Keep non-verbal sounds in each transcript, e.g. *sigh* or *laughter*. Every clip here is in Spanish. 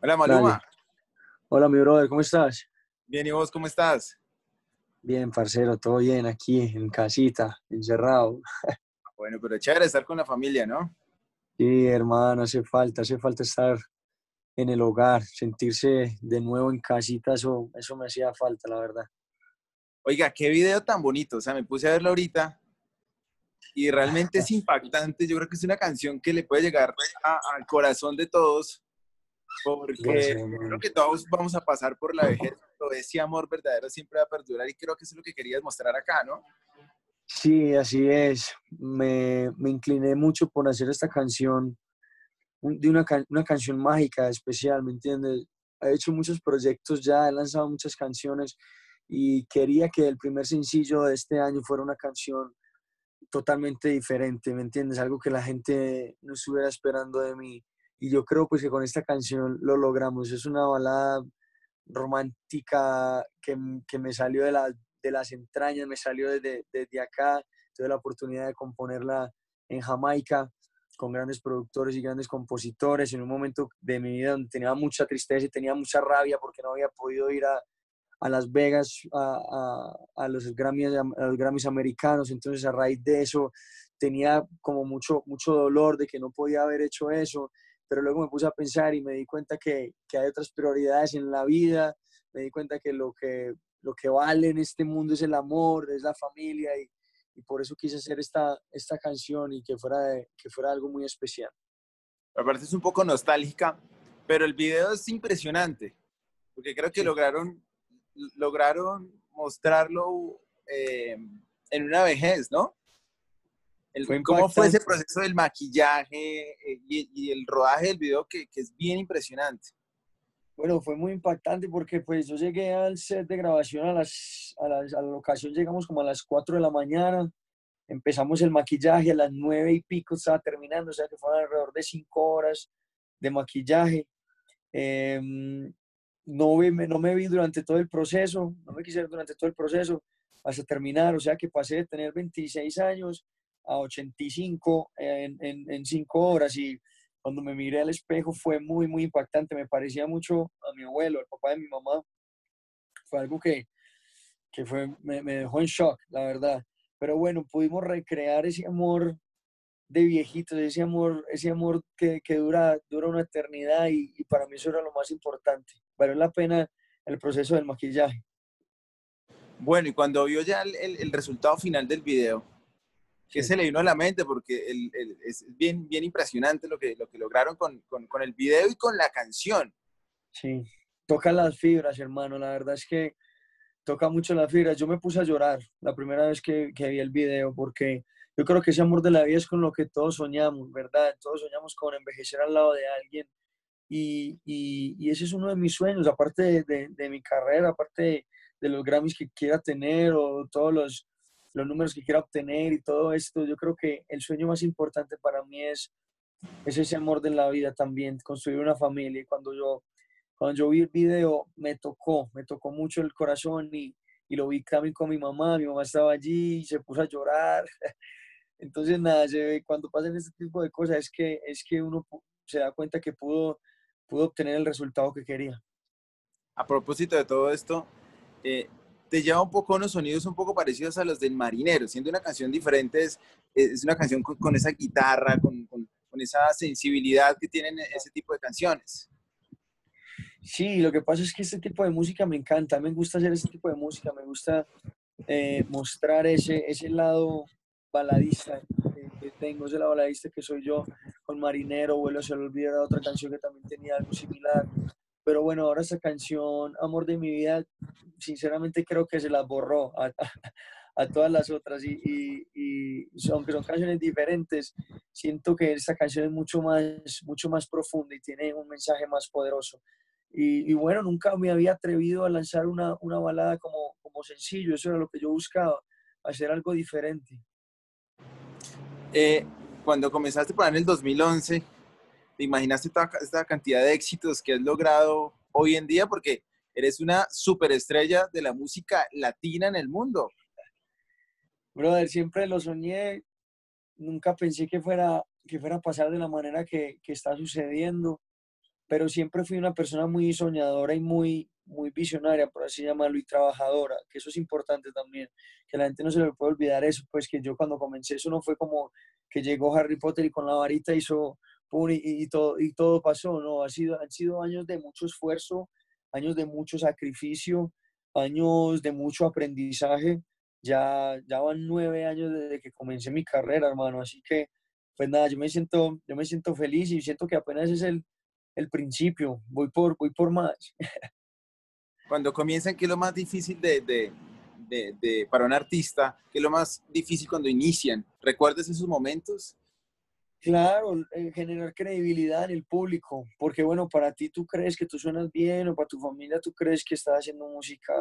Hola Maluma. Hola mi brother, ¿cómo estás? Bien, ¿y vos cómo estás? Bien, parcero, todo bien aquí en casita, encerrado. Bueno, pero chévere estar con la familia, ¿no? Sí, hermano, hace falta, hace falta estar en el hogar, sentirse de nuevo en casita, eso, eso me hacía falta, la verdad. Oiga, qué video tan bonito, o sea, me puse a verlo ahorita y realmente es *laughs* impactante. Yo creo que es una canción que le puede llegar al corazón de todos porque creo que todos vamos a pasar por la vejez, pero ese amor verdadero siempre va a perdurar y creo que eso es lo que querías mostrar acá, ¿no? Sí, así es. Me, me incliné mucho por hacer esta canción, de una, una canción mágica especial, ¿me entiendes? He hecho muchos proyectos ya, he lanzado muchas canciones y quería que el primer sencillo de este año fuera una canción totalmente diferente, ¿me entiendes? Algo que la gente no estuviera esperando de mí y yo creo pues que con esta canción lo logramos. Es una balada romántica que, que me salió de, la, de, las entrañas, me salió desde, desde acá. Tuve la oportunidad de componerla en Jamaica con grandes productores y grandes compositores en un momento de mi vida donde tenía mucha tristeza y tenía mucha rabia porque no había podido ir a, a Las Vegas a, a, a, los Grammys, a los Grammys americanos. Entonces a raíz de eso tenía como mucho, mucho dolor de que no podía haber hecho eso pero luego me puse a pensar y me di cuenta que, que, hay otras prioridades en la vida, me di cuenta que lo que, lo que vale en este mundo es el amor, es la familia y, y por eso quise hacer esta, esta canción y que fuera, de, que fuera algo muy especial. Me parece es un poco nostálgica, pero el video es impresionante, porque creo que sí. lograron, lograron mostrarlo eh, en una vejez, ¿no? El, fue ¿Cómo fue ese proceso del maquillaje eh, y, y, el rodaje del video que, que, es bien impresionante? Bueno, fue muy impactante porque pues yo llegué al set de grabación a, las, a, las, a la locación, llegamos como a las 4 de la mañana, empezamos el maquillaje a las 9 y pico, estaba terminando, o sea que fueron alrededor de 5 horas de maquillaje. Eh, no, me, no me vi durante todo el proceso, no me quise ver durante todo el proceso hasta terminar, o sea que pasé de tener 26 años a 85 en, en, cinco horas y cuando me miré al espejo fue muy, muy impactante. Me parecía mucho a mi abuelo, al papá de mi mamá. Fue algo que, que fue, me, me dejó en shock, la verdad. Pero bueno, pudimos recrear ese amor de viejitos, ese amor, ese amor que, que dura, dura una eternidad y, para mí eso era lo más importante. Valió la pena el proceso del maquillaje. Bueno, y cuando vio ya el, el resultado final del video, ¿Qué sí. se le vino a la mente? Porque el, el, es bien, bien impresionante lo que, lo que lograron con, con, con, el video y con la canción. Sí, toca las fibras, hermano. La verdad es que toca mucho las fibras. Yo me puse a llorar la primera vez que, que vi el video porque yo creo que ese amor de la vida es con lo que todos soñamos, ¿verdad? Todos soñamos con envejecer al lado de alguien. Y, y, y ese es uno de mis sueños, aparte de, de, de mi carrera, aparte de, de los Grammys que quiera tener o todos los los números que quiera obtener y todo esto, yo creo que el sueño más importante para mí es, es ese amor de la vida también, construir una familia. Y cuando yo, cuando yo vi el video, me tocó, me tocó mucho el corazón y, y lo vi también con mi mamá, mi mamá estaba allí y se puso a llorar. *laughs* Entonces, nada, cuando pasan este tipo de cosas es que, es que uno se da cuenta que pudo, pudo obtener el resultado que quería. A propósito de todo esto, eh, te lleva un poco unos sonidos un poco parecidos a los del Marinero, siendo una canción diferente, es, es una canción con, con esa guitarra, con, con, con, esa sensibilidad que tienen ese tipo de canciones. Sí, lo que pasa es que este tipo de música me encanta, me gusta hacer este tipo de música, me gusta eh, mostrar ese, ese lado baladista que, que, tengo, ese lado baladista que soy yo con Marinero, vuelo se olvida otra canción que también tenía algo similar, pero bueno, ahora esta canción, Amor de mi vida, sinceramente creo que se las borró a, *laughs* a, todas las otras y, y, y, aunque son canciones diferentes, siento que esta canción es mucho más, mucho más profunda y tiene un mensaje más poderoso. Y, y bueno, nunca me había atrevido a lanzar una, una balada como, como sencillo, eso era lo que yo buscaba, hacer algo diferente. Eh, cuando comenzaste por en el 2011, ¿te imaginaste toda esta cantidad de éxitos que has logrado hoy en día? Porque eres una superestrella de la música latina en el mundo. Brother, siempre lo soñé, nunca pensé que fuera, que fuera a pasar de la manera que, que está sucediendo. pero siempre fui una persona muy soñadora y muy, muy visionaria, por así llamarlo, y trabajadora, que eso es importante también, que la gente no se le puede olvidar eso, pues que yo cuando comencé eso no fue como que llegó Harry Potter y con la varita hizo y, y, todo, y todo pasó, no, ha sido, han sido años de mucho esfuerzo, años de mucho sacrificio, años de mucho aprendizaje, ya, ya van nueve años desde que comencé mi carrera, hermano, así que, pues nada, yo me siento, yo me siento feliz y siento que apenas es el, el principio, voy por, voy por más. *laughs* Cuando comienzan, ¿qué es lo más difícil de, de, de, para un artista? ¿Qué es lo más difícil cuando inician? ¿Recuerdas esos momentos? Claro, eh, generar credibilidad en el público, porque bueno, para ti tú crees que tú suenas bien o para tu familia tú crees que estás haciendo música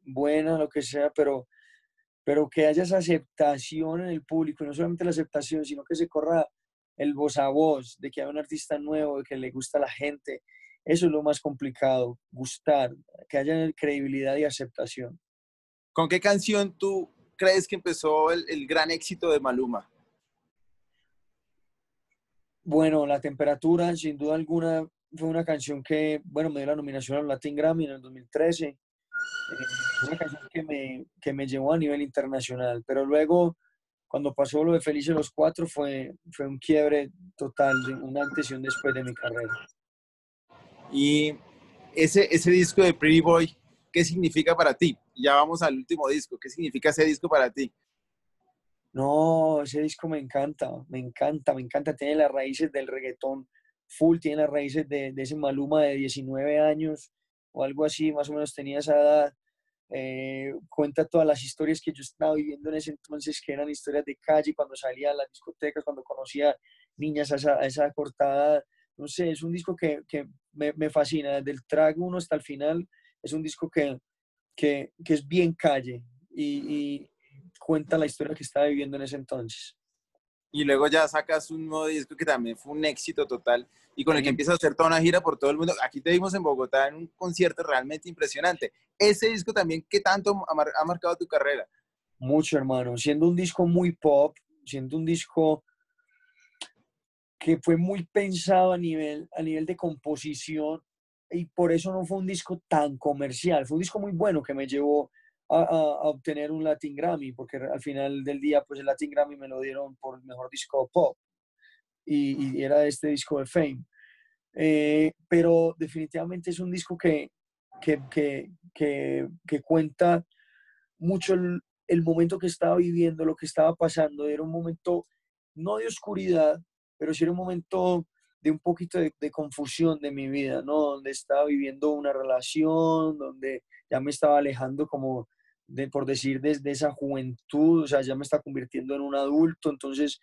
buena, lo que sea, pero, pero que haya esa aceptación en el público, y no solamente la aceptación, sino que se corra el voz a voz, de que hay un artista nuevo, de que le gusta a la gente. Eso es lo más complicado, gustar, que haya credibilidad y aceptación. ¿Con qué canción tú crees que empezó el, el gran éxito de Maluma? Bueno, La Temperatura, sin duda alguna, fue una canción que, bueno, me dio la nominación al Latin Grammy en el 2013. Eh, una canción que me, que me llevó a nivel internacional, pero luego cuando pasó lo de Felices los Cuatro fue, fue un quiebre total, una antes y un después de mi carrera. Y ese, ese disco de Pretty Boy, ¿qué significa para ti? Ya vamos al último disco, ¿qué significa ese disco para ti? No, ese disco me encanta, me encanta, me encanta. Tiene las raíces del reggaetón full, tiene las raíces de, ese Maluma de 19 años o algo así, más o menos tenía esa edad eh, cuenta todas las historias que yo estaba viviendo en ese entonces, que eran historias de calle, cuando salía a las discotecas, cuando conocía niñas a esa, esa cortada. No sé, es un disco que, que me, fascina, desde el track 1 hasta el final, es un disco que, que, que es bien calle y cuenta la historia que estaba viviendo en ese entonces y luego ya sacas un nuevo disco que también fue un éxito total y con el que empiezas a hacer toda una gira por todo el mundo. Aquí te vimos en Bogotá en un concierto realmente impresionante. Ese disco también, ¿qué tanto ha, marcado tu carrera? Mucho, hermano. Siendo un disco muy pop, siendo un disco que fue muy pensado a nivel, a nivel de composición y por eso no fue un disco tan comercial. Fue un disco muy bueno que me llevó a, obtener un Latin Grammy, porque al final del día, pues el Latin Grammy me lo dieron por el mejor disco pop y, era este disco de Fame. Eh, pero definitivamente es un disco que, que, que, que, cuenta mucho el, el, momento que estaba viviendo, lo que estaba pasando. Era un momento no de oscuridad, pero sí era un momento de un poquito de, de, confusión de mi vida, ¿no? Donde estaba viviendo una relación, donde ya me estaba alejando como de, por decir, desde esa juventud, o sea, ya me está convirtiendo en un adulto, entonces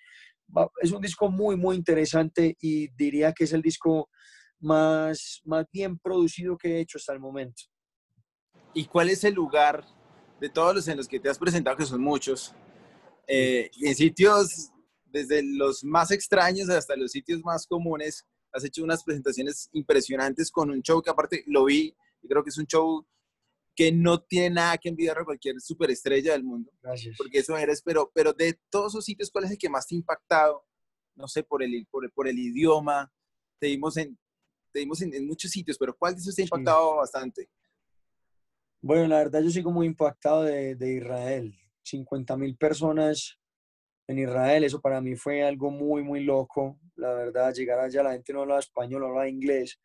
es un disco muy, muy interesante y diría que es el disco más, más bien producido que he hecho hasta el momento. ¿Y cuál es el lugar de todos los en los que te has presentado, que son muchos, eh, en sitios desde los más extraños hasta los sitios más comunes? Has hecho unas presentaciones impresionantes con un show que aparte lo vi y creo que es un show que no tiene nada que envidiar a cualquier superestrella del mundo. Gracias. Porque eso eres, pero, pero de todos esos sitios, ¿cuál es el que más te ha impactado? No sé, por el, por, por el idioma. Te dimos, en, te dimos en, muchos sitios, pero ¿cuál de esos te ha impactado bastante? Bueno, la verdad yo sigo muy impactado de, de Israel. 50 mil personas en Israel, eso para mí fue algo muy, muy loco. La verdad, llegar allá, la gente no habla español, no habla inglés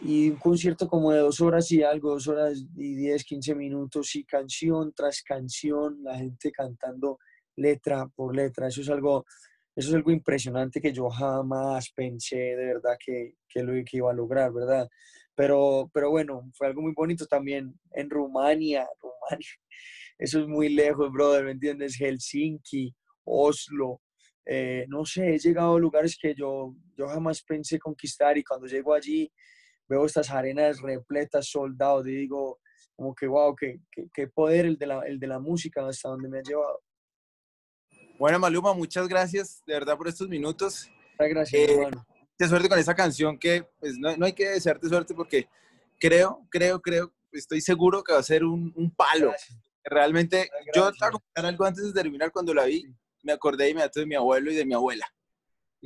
y un concierto como de dos horas y algo, dos horas y diez, quince minutos y canción tras canción, la gente cantando letra por letra, eso es algo, eso es algo impresionante que yo jamás pensé de verdad que, que lo que iba a lograr, ¿verdad? Pero, pero bueno, fue algo muy bonito también en Rumania, *laughs* Rumania, eso es muy lejos, brother, ¿me entiendes? Helsinki, Oslo, eh, no sé, he llegado a lugares que yo, yo jamás pensé conquistar y cuando llego allí veo estas arenas repletas, soldados, y digo, como que, wow, qué, qué, poder el de, la, el de la música hasta donde me ha llevado. Bueno, Maluma, muchas gracias de verdad por estos minutos. Gracias, eh, Te suerte con esa canción que pues, no, no, hay que desearte suerte porque creo, creo, creo, estoy seguro que va a ser un, un palo. Realmente, yo estaba algo antes de terminar cuando la vi, me acordé inmediatamente de mi abuelo y de mi abuela.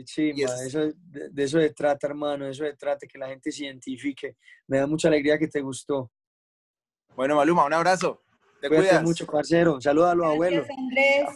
Eso, de, eso se trata, hermano, de eso se trata, que la gente se identifique. Me da mucha alegría que te gustó. Bueno, Maluma, un abrazo. Te Cuídate mucho, parcero. Saluda a los abuelos. Andrés.